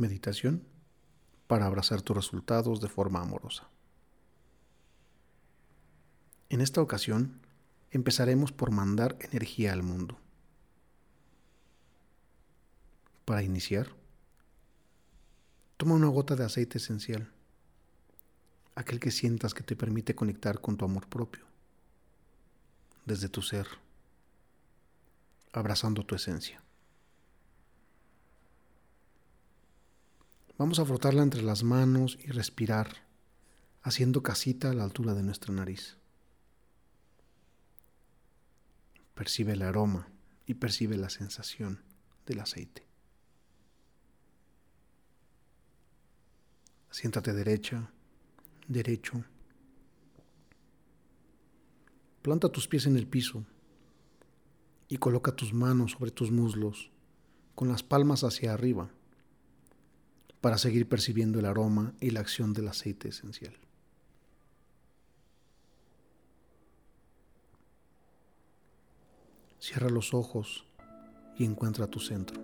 Meditación para abrazar tus resultados de forma amorosa. En esta ocasión empezaremos por mandar energía al mundo. Para iniciar, toma una gota de aceite esencial, aquel que sientas que te permite conectar con tu amor propio, desde tu ser, abrazando tu esencia. Vamos a frotarla entre las manos y respirar, haciendo casita a la altura de nuestra nariz. Percibe el aroma y percibe la sensación del aceite. Siéntate derecha, derecho. Planta tus pies en el piso y coloca tus manos sobre tus muslos con las palmas hacia arriba para seguir percibiendo el aroma y la acción del aceite esencial. Cierra los ojos y encuentra tu centro.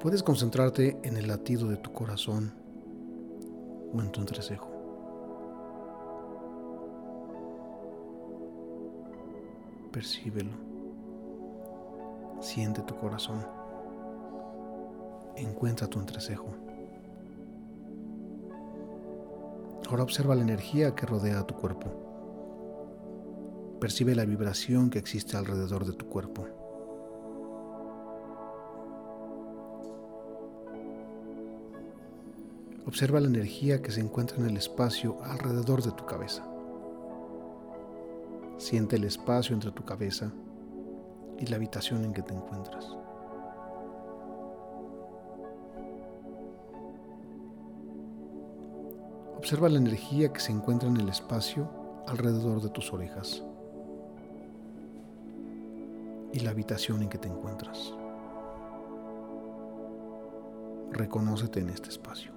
Puedes concentrarte en el latido de tu corazón o en tu entrecejo. Percíbelo. Siente tu corazón encuentra tu entrecejo. Ahora observa la energía que rodea a tu cuerpo. Percibe la vibración que existe alrededor de tu cuerpo. Observa la energía que se encuentra en el espacio alrededor de tu cabeza. Siente el espacio entre tu cabeza y la habitación en que te encuentras. Observa la energía que se encuentra en el espacio alrededor de tus orejas y la habitación en que te encuentras. Reconócete en este espacio.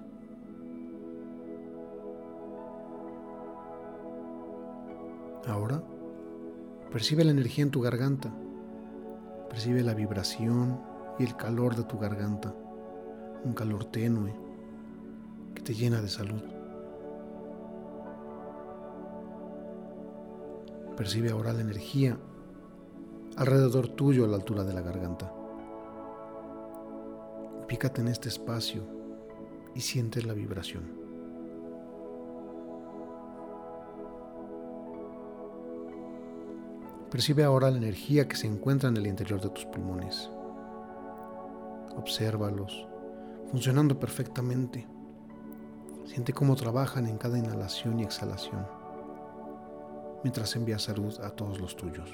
Ahora, percibe la energía en tu garganta. Percibe la vibración y el calor de tu garganta. Un calor tenue que te llena de salud. Percibe ahora la energía alrededor tuyo a la altura de la garganta. Pícate en este espacio y siente la vibración. Percibe ahora la energía que se encuentra en el interior de tus pulmones. Obsérvalos, funcionando perfectamente. Siente cómo trabajan en cada inhalación y exhalación mientras envía salud a todos los tuyos.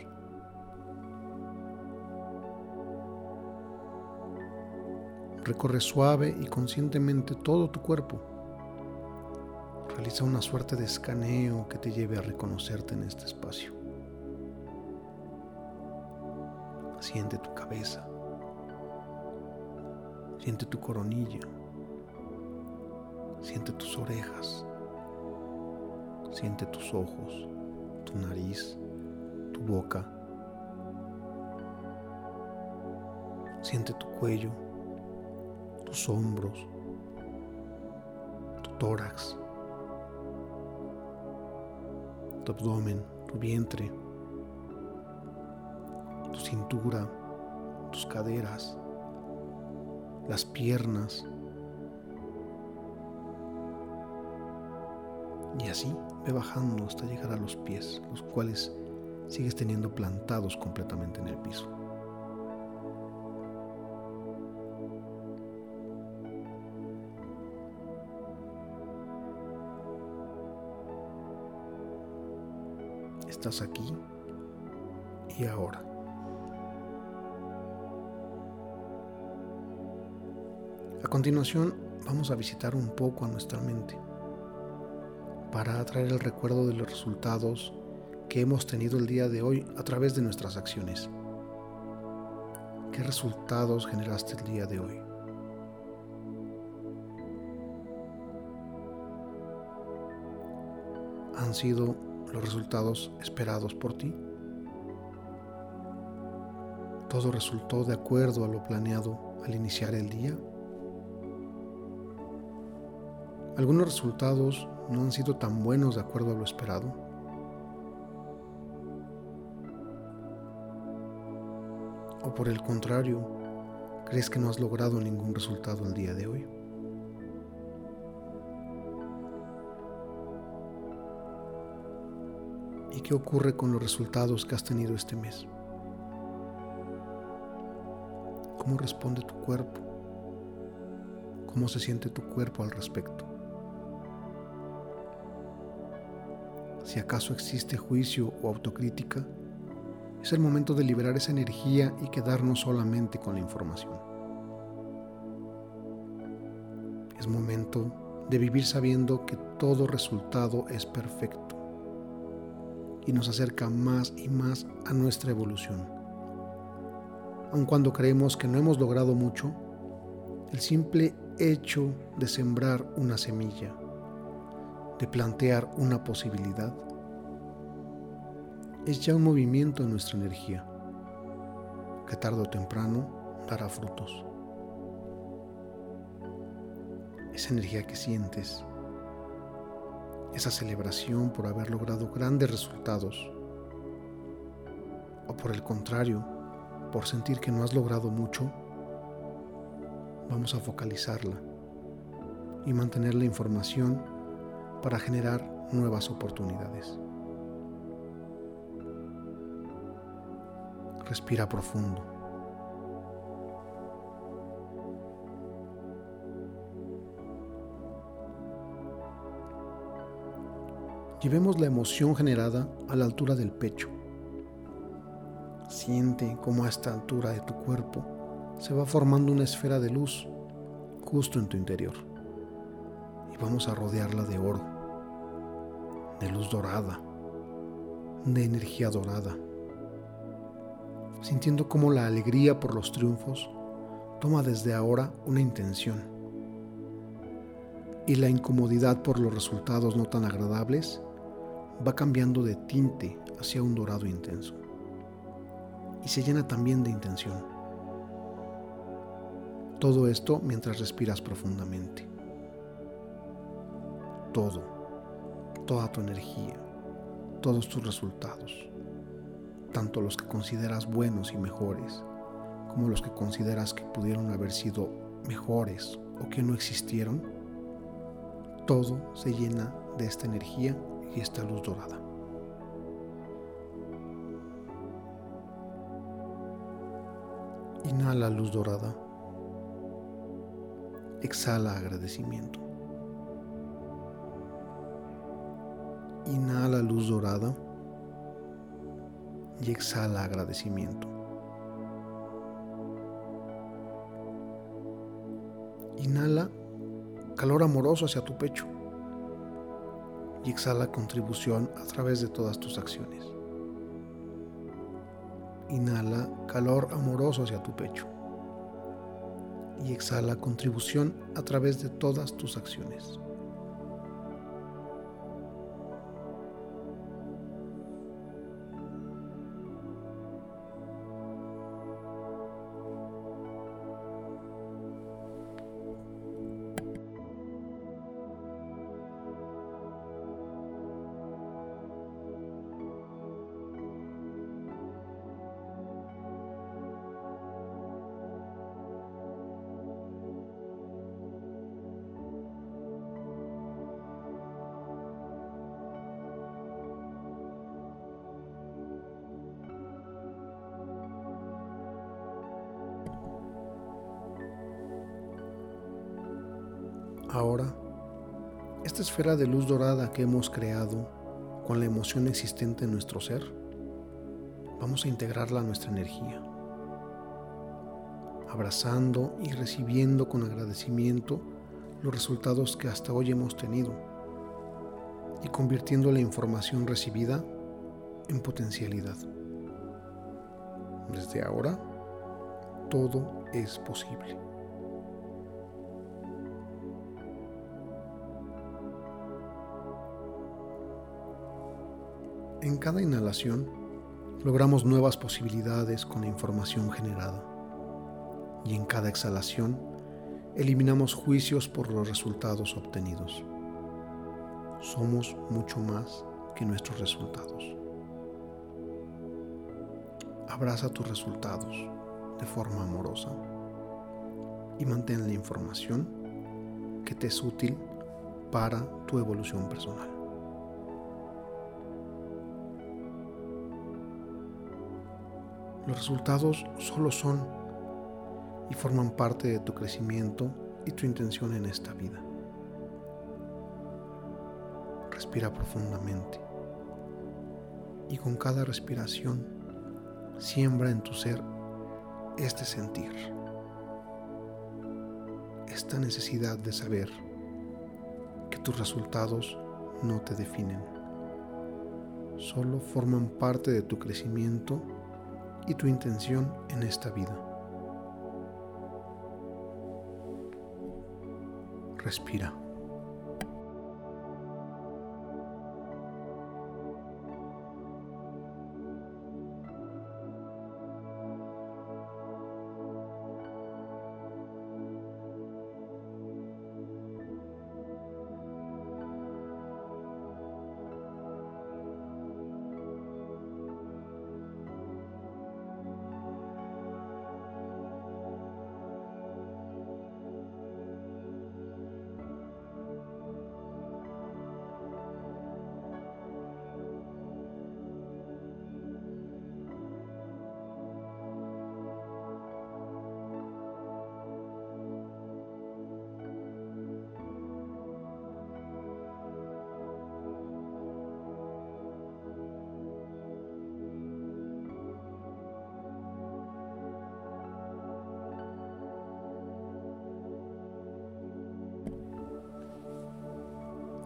Recorre suave y conscientemente todo tu cuerpo. Realiza una suerte de escaneo que te lleve a reconocerte en este espacio. Siente tu cabeza. Siente tu coronilla. Siente tus orejas. Siente tus ojos tu nariz, tu boca. Siente tu cuello, tus hombros, tu tórax, tu abdomen, tu vientre, tu cintura, tus caderas, las piernas. Y así Ve bajando hasta llegar a los pies, los cuales sigues teniendo plantados completamente en el piso. Estás aquí y ahora. A continuación vamos a visitar un poco a nuestra mente para atraer el recuerdo de los resultados que hemos tenido el día de hoy a través de nuestras acciones. ¿Qué resultados generaste el día de hoy? ¿Han sido los resultados esperados por ti? ¿Todo resultó de acuerdo a lo planeado al iniciar el día? Algunos resultados no han sido tan buenos de acuerdo a lo esperado. O por el contrario, crees que no has logrado ningún resultado el día de hoy. ¿Y qué ocurre con los resultados que has tenido este mes? ¿Cómo responde tu cuerpo? ¿Cómo se siente tu cuerpo al respecto? Si acaso existe juicio o autocrítica, es el momento de liberar esa energía y quedarnos solamente con la información. Es momento de vivir sabiendo que todo resultado es perfecto y nos acerca más y más a nuestra evolución aun cuando creemos que no hemos logrado mucho, el simple hecho de sembrar una semilla, de plantear una posibilidad, es ya un movimiento en nuestra energía que tarde o temprano dará frutos. Esa energía que sientes, esa celebración por haber logrado grandes resultados, o por el contrario, por sentir que no has logrado mucho, vamos a focalizarla y mantener la información para generar nuevas oportunidades. Respira profundo. Llevemos la emoción generada a la altura del pecho Siente cómo a esta altura de tu cuerpo se va formando una esfera de luz justo en tu interior. Y vamos a rodearla de oro, de luz dorada, de energía dorada. Sintiendo cómo la alegría por los triunfos toma desde ahora una intención. Y la incomodidad por los resultados no tan agradables va cambiando de tinte hacia un dorado intenso y se llena también de intención. Todo esto mientras respiras profundamente. Todo, toda tu energía, todos tus resultados, tanto los que consideras buenos y mejores, como los que consideras que pudieron haber sido mejores o que no existieron, todo se llena de esta energía y esta luz dorada. Inhala luz dorada. Exhala agradecimiento. Inhala luz dorada y exhala agradecimiento. Inhala calor amoroso hacia tu pecho y exhala contribución a través de todas tus acciones. Inhala calor amoroso hacia tu pecho. Y exhala contribución a través de todas tus acciones. Ahora, esta esfera de luz dorada que hemos creado con la emoción existente en nuestro ser, vamos a integrarla a nuestra energía, abrazando y recibiendo con agradecimiento los resultados que hasta hoy hemos tenido y convirtiendo la información recibida en potencialidad. Desde ahora, todo es posible. En cada inhalación, logramos nuevas posibilidades con la información generada. Y en cada exhalación, eliminamos juicios por los resultados obtenidos. Somos mucho más que nuestros resultados. Abraza tus resultados de forma amorosa y mantén la información que te es útil para tu evolución personal. Los resultados solo son y forman parte de tu crecimiento y tu intención en esta vida. Respira profundamente y con cada respiración siembra en tu ser este sentir, esta necesidad de saber que tus resultados no te definen, solo forman parte de tu crecimiento y tu intención en esta vida. Respira.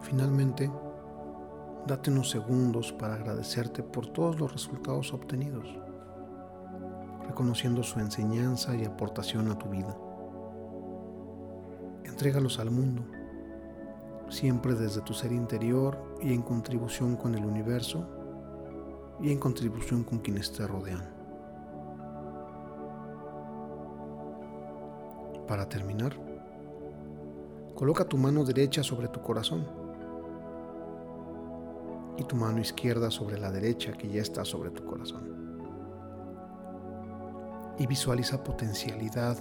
Finalmente, date unos segundos para agradecerte por todos los resultados obtenidos, reconociendo su enseñanza y aportación a tu vida. Entrégalos al mundo, siempre desde tu ser interior y en contribución con el universo y en contribución con quienes te rodean. Para terminar, coloca tu mano derecha sobre tu corazón y tu mano izquierda sobre la derecha que ya está sobre tu corazón. Y visualiza potencialidad,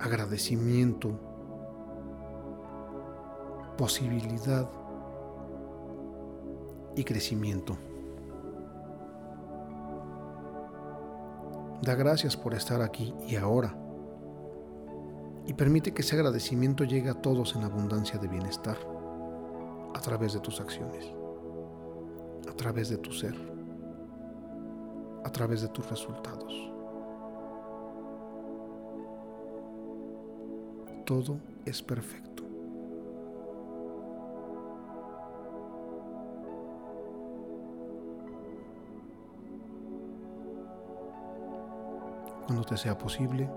agradecimiento, posibilidad y crecimiento. Da gracias por estar aquí y ahora. Y permite que ese agradecimiento llegue a todos en abundancia de bienestar a través de tus acciones, a través de tu ser, a través de tus resultados. Todo es perfecto. Cuando te sea posible,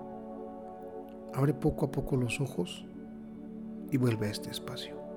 abre poco a poco los ojos y vuelve a este espacio.